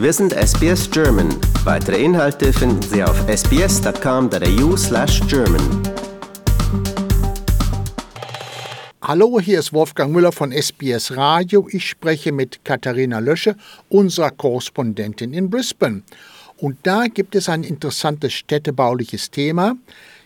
Wir sind SBS German. Weitere Inhalte finden Sie auf sbs.com.au slash German. Hallo, hier ist Wolfgang Müller von SBS Radio. Ich spreche mit Katharina Lösche, unserer Korrespondentin in Brisbane. Und da gibt es ein interessantes städtebauliches Thema.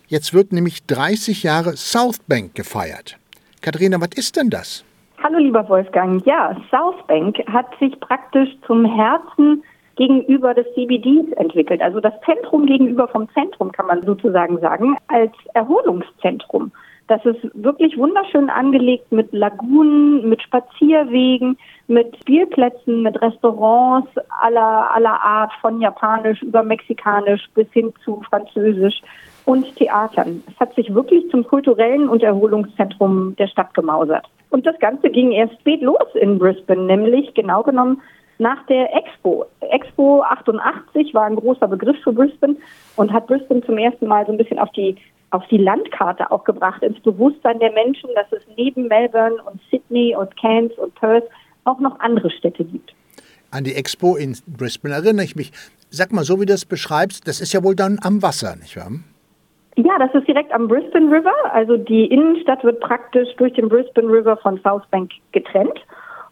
Jetzt wird nämlich 30 Jahre Southbank gefeiert. Katharina, was ist denn das? Hallo lieber Wolfgang. Ja, Southbank hat sich praktisch zum Herzen gegenüber des CBDs entwickelt. Also das Zentrum gegenüber vom Zentrum kann man sozusagen sagen, als Erholungszentrum. Das ist wirklich wunderschön angelegt mit Lagunen, mit Spazierwegen, mit Spielplätzen, mit Restaurants aller, aller Art, von Japanisch über Mexikanisch bis hin zu Französisch und Theatern. Es hat sich wirklich zum kulturellen und Erholungszentrum der Stadt gemausert. Und das Ganze ging erst spät los in Brisbane, nämlich genau genommen nach der Expo. Expo 88 war ein großer Begriff für Brisbane und hat Brisbane zum ersten Mal so ein bisschen auf die auf die Landkarte auch gebracht, ins Bewusstsein der Menschen, dass es neben Melbourne und Sydney und Cairns und Perth auch noch andere Städte gibt. An die Expo in Brisbane erinnere ich mich. Sag mal, so wie du das beschreibst, das ist ja wohl dann am Wasser, nicht wahr? Ja, das ist direkt am Brisbane River. Also die Innenstadt wird praktisch durch den Brisbane River von Southbank getrennt.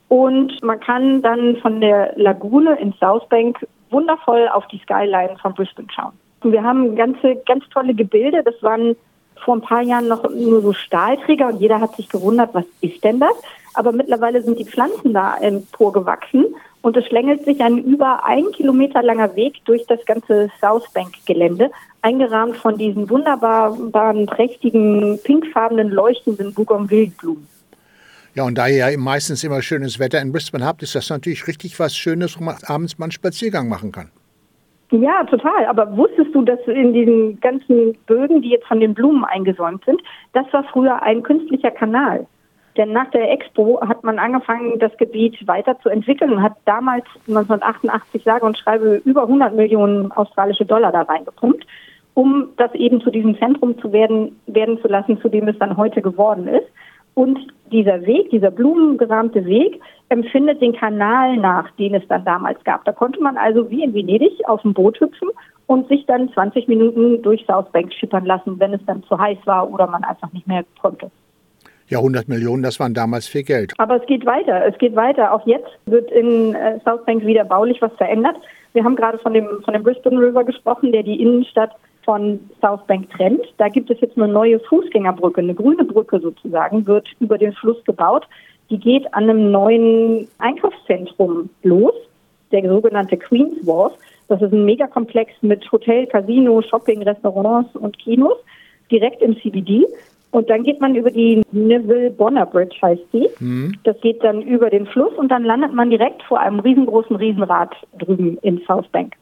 Und man kann dann von der Lagune in Southbank wundervoll auf die Skyline von Brisbane schauen. Und wir haben ganze, ganz tolle Gebilde. Das waren vor ein paar Jahren noch nur so Stahlträger und jeder hat sich gewundert, was ist denn das? Aber mittlerweile sind die Pflanzen da emporgewachsen und es schlängelt sich ein über ein Kilometer langer Weg durch das ganze Southbank-Gelände, eingerahmt von diesen wunderbaren, prächtigen, pinkfarbenen, leuchtenden Bougainvilleblumen. Ja, und da ihr ja meistens immer schönes Wetter in Brisbane habt, ist das natürlich richtig was Schönes, wo man abends mal einen Spaziergang machen kann. Ja, total. Aber wusstest du, dass in diesen ganzen Bögen, die jetzt von den Blumen eingesäumt sind, das war früher ein künstlicher Kanal. Denn nach der Expo hat man angefangen, das Gebiet weiterzuentwickeln und hat damals 1988 sage und schreibe über 100 Millionen australische Dollar da reingepumpt, um das eben zu diesem Zentrum zu werden, werden zu lassen, zu dem es dann heute geworden ist. Und dieser Weg, dieser blumengerahmte Weg, empfindet den Kanal nach, den es dann damals gab. Da konnte man also wie in Venedig auf dem Boot hüpfen und sich dann 20 Minuten durch Southbank schippern lassen, wenn es dann zu heiß war oder man einfach nicht mehr konnte. Ja, 100 Millionen, das waren damals viel Geld. Aber es geht weiter. Es geht weiter. Auch jetzt wird in äh, Southbank wieder baulich was verändert. Wir haben gerade von dem, von dem Brisbane River gesprochen, der die Innenstadt von Southbank trennt. Da gibt es jetzt eine neue Fußgängerbrücke, eine grüne Brücke sozusagen, wird über den Fluss gebaut. Die geht an einem neuen Einkaufszentrum los, der sogenannte Queen's Wharf. Das ist ein Megakomplex mit Hotel, Casino, Shopping, Restaurants und Kinos direkt im CBD. Und dann geht man über die Neville Bonner Bridge, heißt die. Mhm. Das geht dann über den Fluss und dann landet man direkt vor einem riesengroßen Riesenrad drüben in Southbank.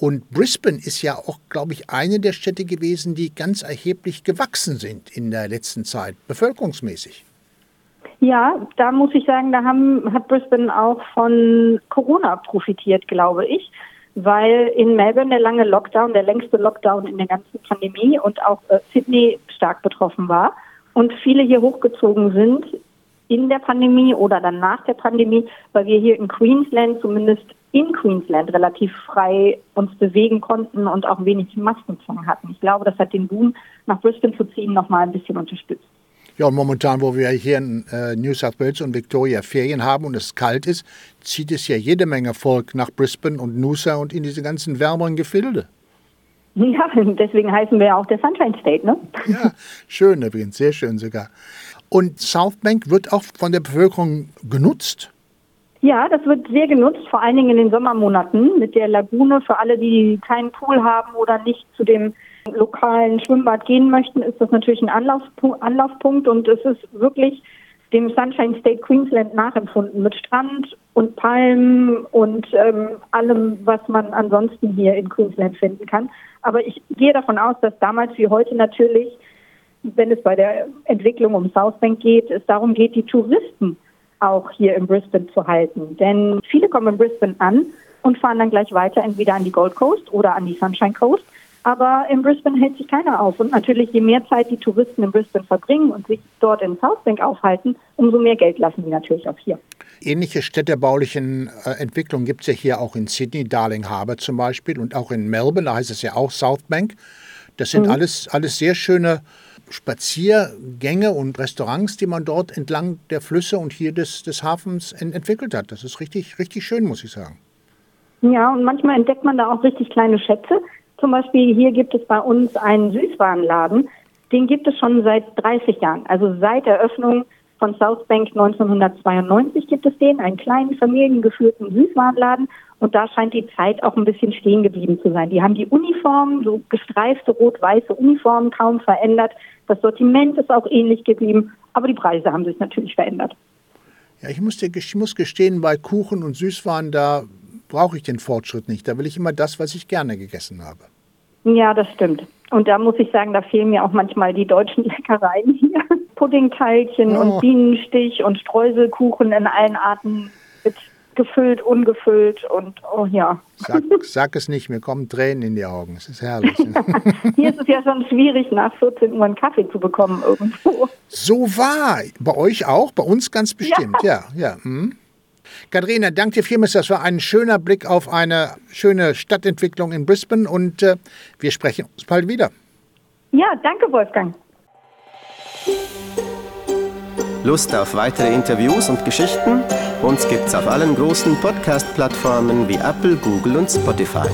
Und Brisbane ist ja auch, glaube ich, eine der Städte gewesen, die ganz erheblich gewachsen sind in der letzten Zeit, bevölkerungsmäßig. Ja, da muss ich sagen, da haben, hat Brisbane auch von Corona profitiert, glaube ich weil in Melbourne der lange Lockdown, der längste Lockdown in der ganzen Pandemie und auch äh, Sydney stark betroffen war und viele hier hochgezogen sind in der Pandemie oder dann nach der Pandemie, weil wir hier in Queensland, zumindest in Queensland, relativ frei uns bewegen konnten und auch wenig Maskenzwang hatten. Ich glaube, das hat den Boom nach Brisbane zu ziehen nochmal ein bisschen unterstützt. Ja, und momentan, wo wir hier in äh, New South Wales und Victoria Ferien haben und es kalt ist, zieht es ja jede Menge Volk nach Brisbane und Noosa und in diese ganzen wärmeren Gefilde. Ja, deswegen heißen wir ja auch der Sunshine State, ne? Ja, schön übrigens, sehr schön sogar. Und Southbank wird auch von der Bevölkerung genutzt? Ja, das wird sehr genutzt, vor allen Dingen in den Sommermonaten mit der Lagune für alle, die keinen Pool haben oder nicht zu dem lokalen Schwimmbad gehen möchten, ist das natürlich ein Anlaufpunkt, Anlaufpunkt und es ist wirklich dem Sunshine State Queensland nachempfunden mit Strand und Palmen und ähm, allem, was man ansonsten hier in Queensland finden kann. Aber ich gehe davon aus, dass damals wie heute natürlich, wenn es bei der Entwicklung um Southbank geht, es darum geht, die Touristen auch hier in Brisbane zu halten. Denn viele kommen in Brisbane an und fahren dann gleich weiter entweder an die Gold Coast oder an die Sunshine Coast Aber in Brisbane hält sich keiner auf. Und natürlich, je mehr Zeit die Touristen in Brisbane verbringen und sich dort in Southbank aufhalten, umso mehr Geld lassen die natürlich auch hier. Ähnliche städtebaulichen äh, Entwicklungen gibt es ja hier auch in Sydney, Darling Harbour zum Beispiel und auch in Melbourne, da heißt es ja auch Southbank. Das sind mhm. alles, alles sehr schöne Spaziergänge und Restaurants, die man dort entlang der Flüsse und hier des, des Hafens ent entwickelt hat. Das ist richtig, richtig schön, muss ich sagen. Ja, und manchmal entdeckt man da auch richtig kleine Schätze. Zum Beispiel hier gibt es bei uns einen Süßwarenladen. Den gibt es schon seit 30 Jahren. Also seit Eröffnung von Southbank 1992 gibt es den, einen kleinen familiengeführten Süßwarenladen. Und da scheint die Zeit auch ein bisschen stehen geblieben zu sein. Die haben die Uniformen, so gestreifte rot-weiße Uniformen kaum verändert. Das Sortiment ist auch ähnlich geblieben, aber die Preise haben sich natürlich verändert. Ja, ich muss, dir, ich muss gestehen, bei Kuchen und Süßwaren, da brauche ich den Fortschritt nicht. Da will ich immer das, was ich gerne gegessen habe. Ja, das stimmt. Und da muss ich sagen, da fehlen mir auch manchmal die deutschen Leckereien hier. Puddingteilchen oh. und Bienenstich und Streuselkuchen in allen Arten mit gefüllt, ungefüllt und oh ja. Sag, sag, es nicht, mir kommen Tränen in die Augen. Es ist herrlich. Hier ist es ja schon schwierig, nach 14 Uhr einen Kaffee zu bekommen irgendwo. So war. Bei euch auch? Bei uns ganz bestimmt, ja. ja, ja. Hm. Katharina, danke dir vielmals. Das war ein schöner Blick auf eine schöne Stadtentwicklung in Brisbane und äh, wir sprechen uns bald wieder. Ja, danke, Wolfgang. Lust auf weitere Interviews und Geschichten? Uns gibt's auf allen großen Podcast-Plattformen wie Apple, Google und Spotify.